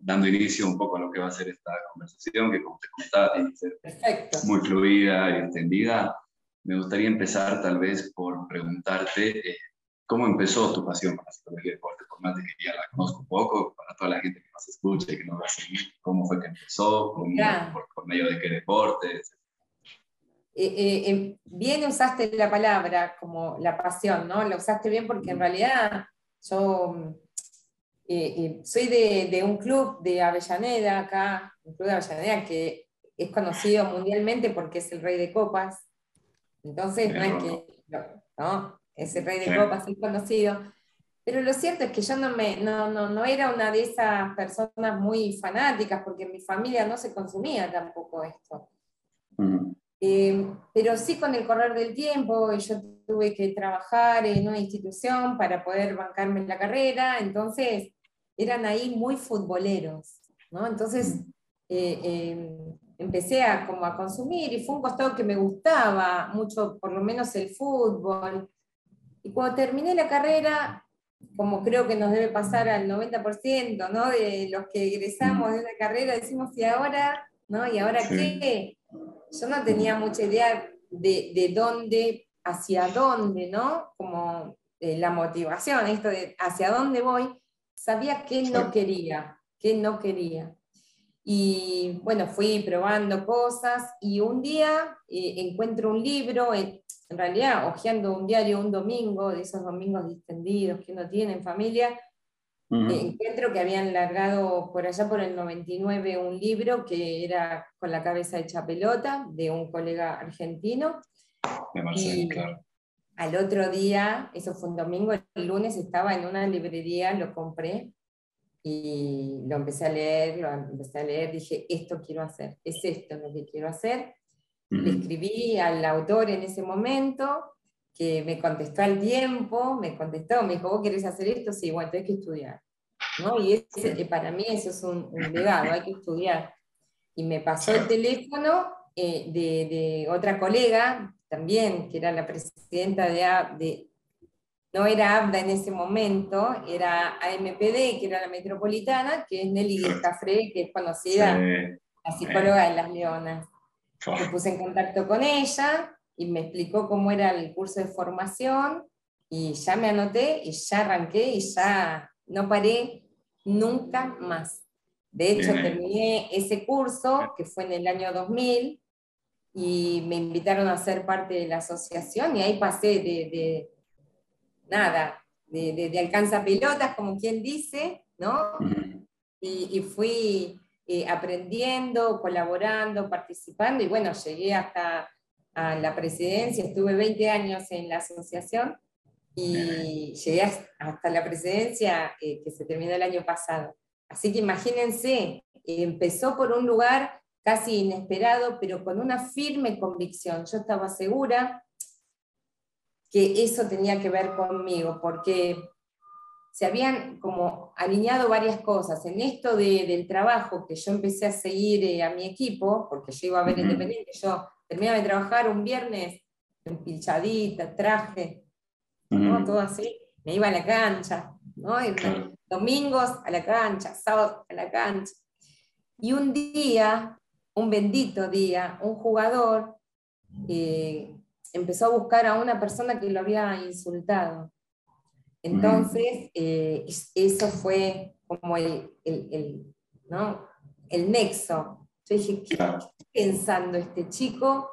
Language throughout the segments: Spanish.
dando inicio un poco a lo que va a ser esta conversación, que como te comentaba, tiene que ser muy fluida y entendida. Me gustaría empezar tal vez por preguntarte eh, cómo empezó tu pasión por la psicología deporte, por más de que ya la conozco un poco, para toda la gente que nos escucha y que nos va a seguir, cómo fue que empezó, por, medio de qué deportes. Eh, eh, eh, bien usaste la palabra como la pasión, ¿no? La usaste bien porque en realidad yo soy de, de, un club de Avellaneda acá, un club de Avellaneda que es conocido mundialmente porque es el rey de copas, entonces, no es que, no, ese rey de copas es conocido. Pero lo cierto es que yo no, me, no, no, no, era una de esas personas muy fanáticas, porque en mi familia no se consumía tampoco esto. Eh, pero sí con el correr del tiempo, yo tuve que trabajar en una institución para poder bancarme la carrera, entonces eran ahí muy futboleros, ¿no? Entonces, eh, eh, empecé a, como a consumir y fue un costado que me gustaba mucho, por lo menos el fútbol. Y cuando terminé la carrera, como creo que nos debe pasar al 90% ¿no? de los que egresamos de una carrera, decimos, ¿y ahora? ¿No? ¿Y ahora qué? Yo no tenía mucha idea de, de dónde, hacia dónde, ¿no? Como eh, la motivación, esto de hacia dónde voy, sabía que no quería, que no quería. Y bueno, fui probando cosas y un día eh, encuentro un libro, en, realidad hojeando un diario un domingo, de esos domingos distendidos que uno tiene en familia, eh, encuentro que habían largado por allá por el 99 un libro que era con la cabeza hecha pelota de un colega argentino. Marcelo, claro. Al otro día, eso fue un domingo, el lunes estaba en una librería, lo compré y lo empecé a leer, lo empecé a leer, dije, esto quiero hacer, es esto lo que quiero hacer. Le escribí al autor en ese momento, que me contestó al tiempo, me contestó, me dijo, ¿vos querés hacer esto? Sí, bueno, tenés que estudiar. ¿no? Y ese, para mí eso es un, legado, hay que estudiar. Y me pasó el teléfono eh, de, de, otra colega, también, que era la presidenta de, de, no era ABDA en ese momento, era AMPD, que era la metropolitana, que es Nelly Cafré, que es conocida, la psicóloga de Las Leonas. Me puse en contacto con ella y me explicó cómo era el curso de formación y ya me anoté y ya arranqué y ya no paré nunca más. De hecho, terminé ese curso, que fue en el año 2000, y me invitaron a ser parte de la asociación y ahí pasé de nada, de, de, alcanza pelotas, como quien dice, ¿no? Y, fui eh, aprendiendo, colaborando, participando, y bueno, llegué hasta a la presidencia, estuve 20 años en la asociación y llegué hasta la presidencia eh, que se terminó el año pasado. Así que imagínense, empezó por un lugar casi inesperado, pero con una firme convicción. Yo estaba segura que eso tenía que ver conmigo, porque se habían como alineado varias cosas. En esto del trabajo que yo empecé a seguir eh, a mi equipo, porque yo iba a ver Independiente, yo terminaba de trabajar un viernes, empilchadita, traje, todo así, me iba a la cancha, ¿no? domingos a la cancha, sábados a la cancha. Y un día, un bendito día, un jugador eh, empezó a buscar a una persona que lo había insultado. Entonces, eh, eso fue como el, el, ¿no? el nexo. Yo dije, ¿qué está pensando este chico?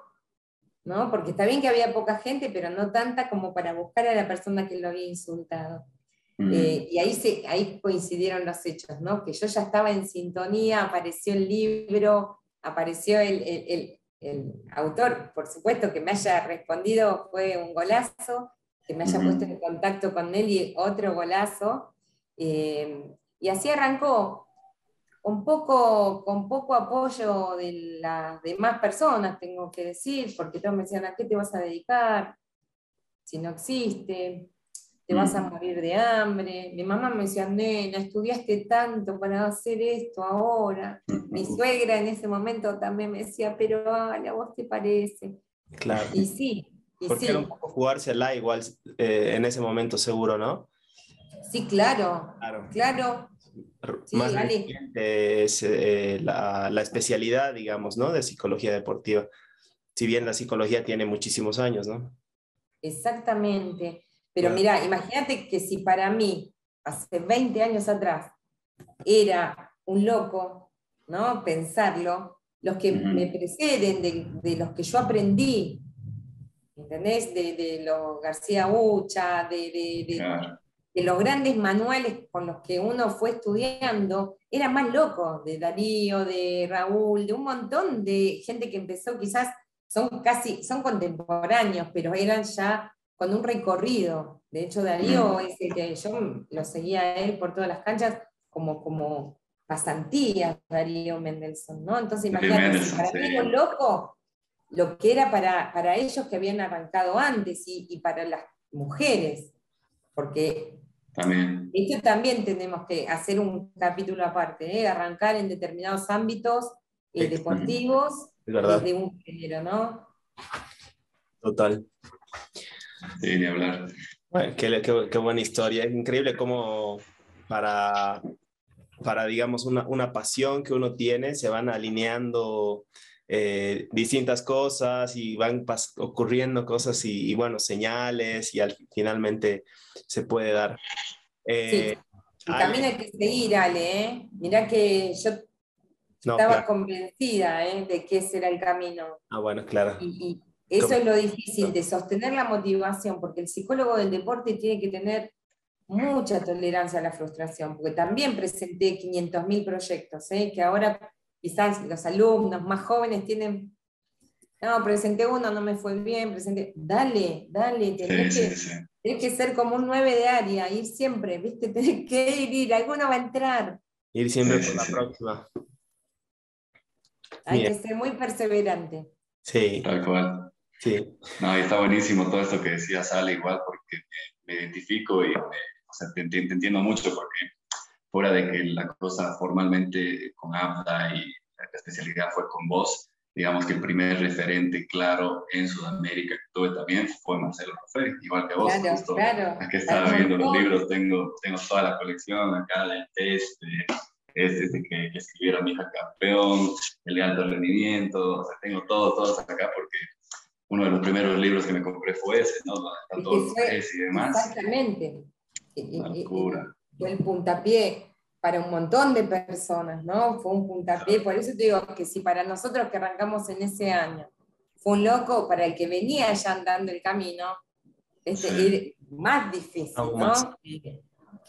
¿No? Porque está bien que había poca gente, pero no tanta como para buscar a la persona que lo había insultado. Eh, y ahí, se, ahí coincidieron los hechos, ¿no? que yo ya estaba en sintonía, apareció el libro, apareció el, el, el autor, por supuesto, que me haya respondido fue un golazo, que me haya puesto en contacto con Nelly, otro golazo. Eh, y así arrancó, un poco, con poco apoyo de las demás personas, tengo que decir, porque todos me decían, ¿a qué te vas a dedicar? Si no existe te vas a mm. morir de hambre. Mi mamá me decía, nena, estudiaste tanto para hacer esto ahora. Mi suegra en ese momento también me decía, pero a vos te parece. Claro. Y sí. Y Porque era un poco jugársela igual eh, en ese momento seguro, ¿no? Sí, claro. Claro. claro. más es eh, la, la, especialidad, digamos, ¿no? De psicología deportiva. Si bien la psicología tiene muchísimos años, ¿no? Exactamente. Pero mira, imagínate que si para mí, hace 20 años atrás, era un loco, ¿no? Pensarlo, los que me preceden, de, de, los que yo aprendí, ¿entendés? De, de los García Ucha, de, de, los grandes manuales con los que uno fue estudiando, era más loco, de Darío, de Raúl, de un montón de gente que empezó quizás, son casi, son contemporáneos, pero eran ya con un recorrido. De hecho, Darío es el que yo lo seguía a él por todas las canchas como, como pasantía, Darío Mendelssohn, ¿no? Entonces, imagínate, para mí un loco, lo que era para, para ellos que habían arrancado antes y, para las mujeres, porque también. esto también tenemos que hacer un capítulo aparte, ¿eh? arrancar en determinados ámbitos eh, deportivos de un género, ¿no? Total. Sí, hablar. qué, buena historia. Es increíble cómo para, para digamos, una, una pasión que uno tiene, se van alineando eh, distintas cosas y van ocurriendo cosas y, bueno, señales y al, finalmente se puede dar. Eh, sí. Y también hay que seguir, Ale. ¿eh? Mirá que yo estaba convencida ¿eh? de que ese era el camino. Ah, bueno, claro. Y, eso es lo difícil, de sostener la motivación, porque el psicólogo del deporte tiene que tener mucha tolerancia a la frustración, porque también presenté 500.000 proyectos, ¿eh? que ahora quizás los alumnos más jóvenes tienen, no, presenté uno, no me fue bien, presenté, dale, dale, tenés, que, que ser como un 9 de área, ir siempre, ¿viste? Tenés que ir, ir, alguno va a entrar. Ir siempre por la próxima. Hay que ser muy perseverante. Sí. Tal cual. Sí. No, y está buenísimo todo esto que decía Sale, igual, porque me, identifico y o sea, te, entiendo mucho, porque fuera de que la cosa formalmente con ABDA y la especialidad fue con vos, digamos que el primer referente claro en Sudamérica que tuve también fue Marcelo Rofé, igual que vos. Claro, justo claro. Aquí estaba viendo los libros, tengo, tengo toda la colección acá del test, este que, que escribiera mi hija campeón, el de alto rendimiento, o sea, tengo todo, todos acá porque uno de los primeros libros que me compré fue ese, ¿no? Están todos y demás. Exactamente. Una locura. Fue el puntapié para un montón de personas, ¿no? Fue un puntapié, por eso te digo que si para nosotros que arrancamos en ese año fue un loco, para el que venía ya andando el camino, este, más difícil, ¿no?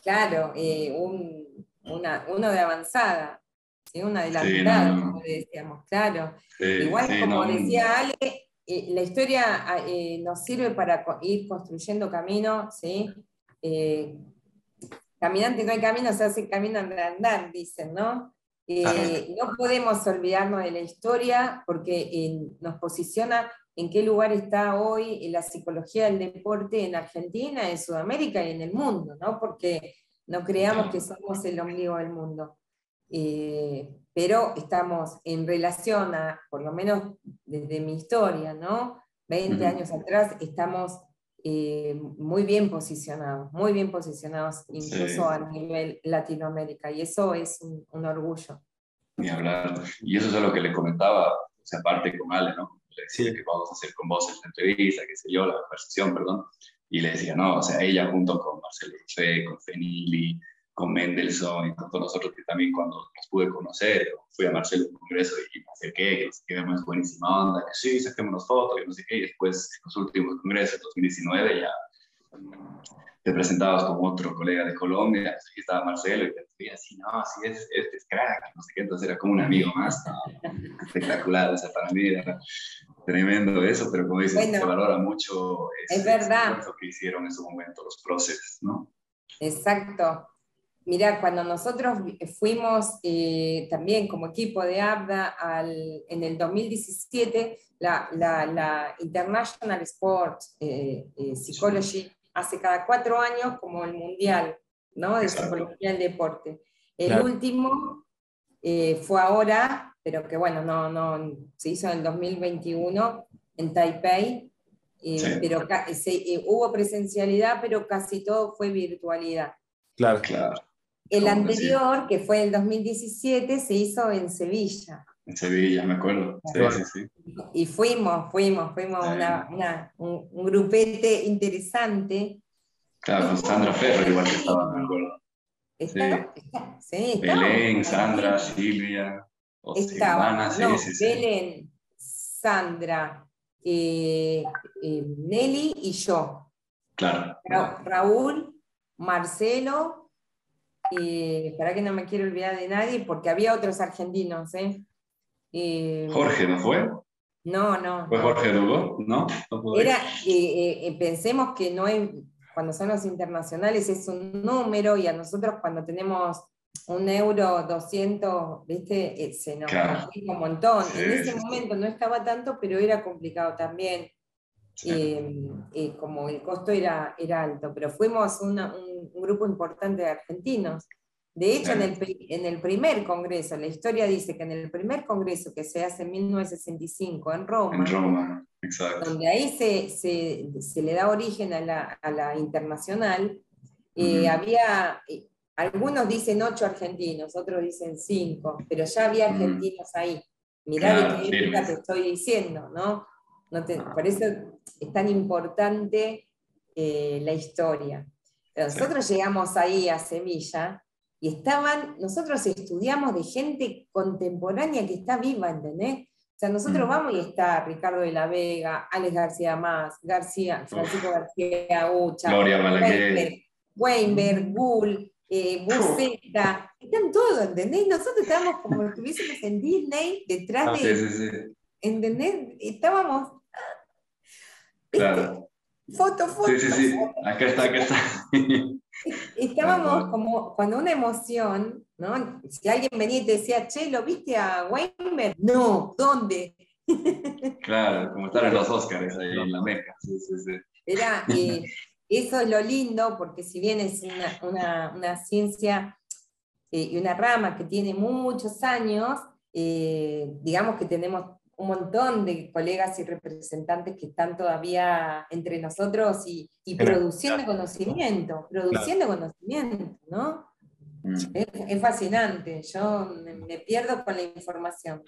Claro, eh, un, una, uno de avanzada, ¿sí? una adelantada, como decíamos, claro. Igual como decía Ale, eh, la historia ah, eh, nos sirve para ir construyendo camino, ¿sí? Eh, caminante no hay camino, se hace camino andar, dicen, ¿no? no podemos olvidarnos de la historia porque nos posiciona en qué lugar está hoy la psicología del deporte en Argentina, en Sudamérica y en el mundo, ¿no? Porque no creamos que somos el ombligo del mundo. Eh, pero estamos en relación a, por lo menos desde mi historia, ¿no? 20 años atrás, estamos eh, muy bien posicionados, muy bien posicionados, incluso a nivel Latinoamérica, y eso es un, orgullo. Ni hablar. Y eso es lo que le comentaba, o sea, aparte con Ale, ¿no? Le decía que vamos a hacer con vos esta entrevista, qué sé yo, la conversación, perdón. Y le decía, no, o sea, ella junto con Marcelo Rosé, con Fenili, con Mendelssohn y con todos nosotros que también cuando los pude conocer, fui a Marcelo en congreso y me acerqué, que, que es buenísima onda, que sí, saquémonos fotos, y no sé qué, y después en los últimos congresos, 2019, ya te presentabas con otro colega de Colombia, aquí estaba Marcelo, y te decía así, no, así es, este es crack, no sé qué, entonces era como un amigo más, espectacular, o sea, para mí era tremendo eso, pero como dices, se valora mucho ese, es verdad. que hicieron en su momento los procesos, ¿no? Exacto. Mira, cuando nosotros fuimos eh, también como equipo de ABDA al, en el 2017, la, la, la International Sport eh, eh, Psychology hace cada cuatro años como el mundial ¿no? de psicología del deporte. El último fue ahora, pero que bueno, no, no, se hizo en el 2021 en Taipei, pero hubo presencialidad, pero casi todo fue virtualidad. Claro, claro. El anterior, que fue el 2017, se hizo en Sevilla. En Sevilla, me acuerdo. Sí, sí, sí. Y fuimos, fuimos, fuimos un, grupete interesante. Claro, con Sandra Ferro igual que estaba, me acuerdo. ¿Está? Sí, Belén, Sandra, Silvia, estaba, no, Belén, Sandra, eh, eh, Nelly y yo. Claro. Raúl, Marcelo, eh, para que no me quiero olvidar de nadie, porque había otros argentinos, ¿eh? Jorge, ¿no fue? No, no. ¿Fue Jorge Hugo? ¿No? Era, pensemos que no es, cuando son los internacionales es un número y a nosotros cuando tenemos un euro 200, ¿viste? Eh, se nos claro. un montón. en ese momento no estaba tanto, pero era complicado también. Eh, eh, como el costo era, era alto, pero fuimos un, grupo importante de argentinos. De hecho, en, el, en, el, primer congreso, la historia dice que en el primer congreso que se hace en 1965 en Roma, en Roma exacto. donde ahí se, se, se, le da origen a la, a la internacional, había algunos dicen ocho argentinos, otros dicen cinco, pero ya había argentinos ahí. Mirá de qué te estoy diciendo, ¿no? por eso es tan importante eh, la historia. nosotros llegamos ahí a Semilla y estaban, nosotros estudiamos de gente contemporánea que está viva, ¿entendés? O sea, nosotros mm. vamos y está Ricardo de la Vega, Alex García Más, García, Francisco García Ucha, Gloria Weinberg, Weinberg, Gull, eh, Buceta, están todos, ¿entendés? Nosotros estábamos como si estuviésemos en Disney detrás ah, de. Sí, sí, sí. ¿Entendés? Estábamos. Claro. Foto, foto. Sí, sí, sí. Acá está, acá está. Estábamos como cuando una emoción, ¿no? Si alguien venía y te decía, che, ¿lo viste a Weinberg? No, ¿dónde? Claro, como estar en los Oscars ahí en la meca. Sí, sí, sí. Era, eh, eso es lo lindo, porque si bien es una, ciencia eh, y una rama que tiene muchos años, eh, digamos que tenemos un montón de colegas y representantes que están todavía entre nosotros y, produciendo conocimiento, produciendo conocimiento, ¿no? Mm. Es, fascinante, yo me, pierdo con la información.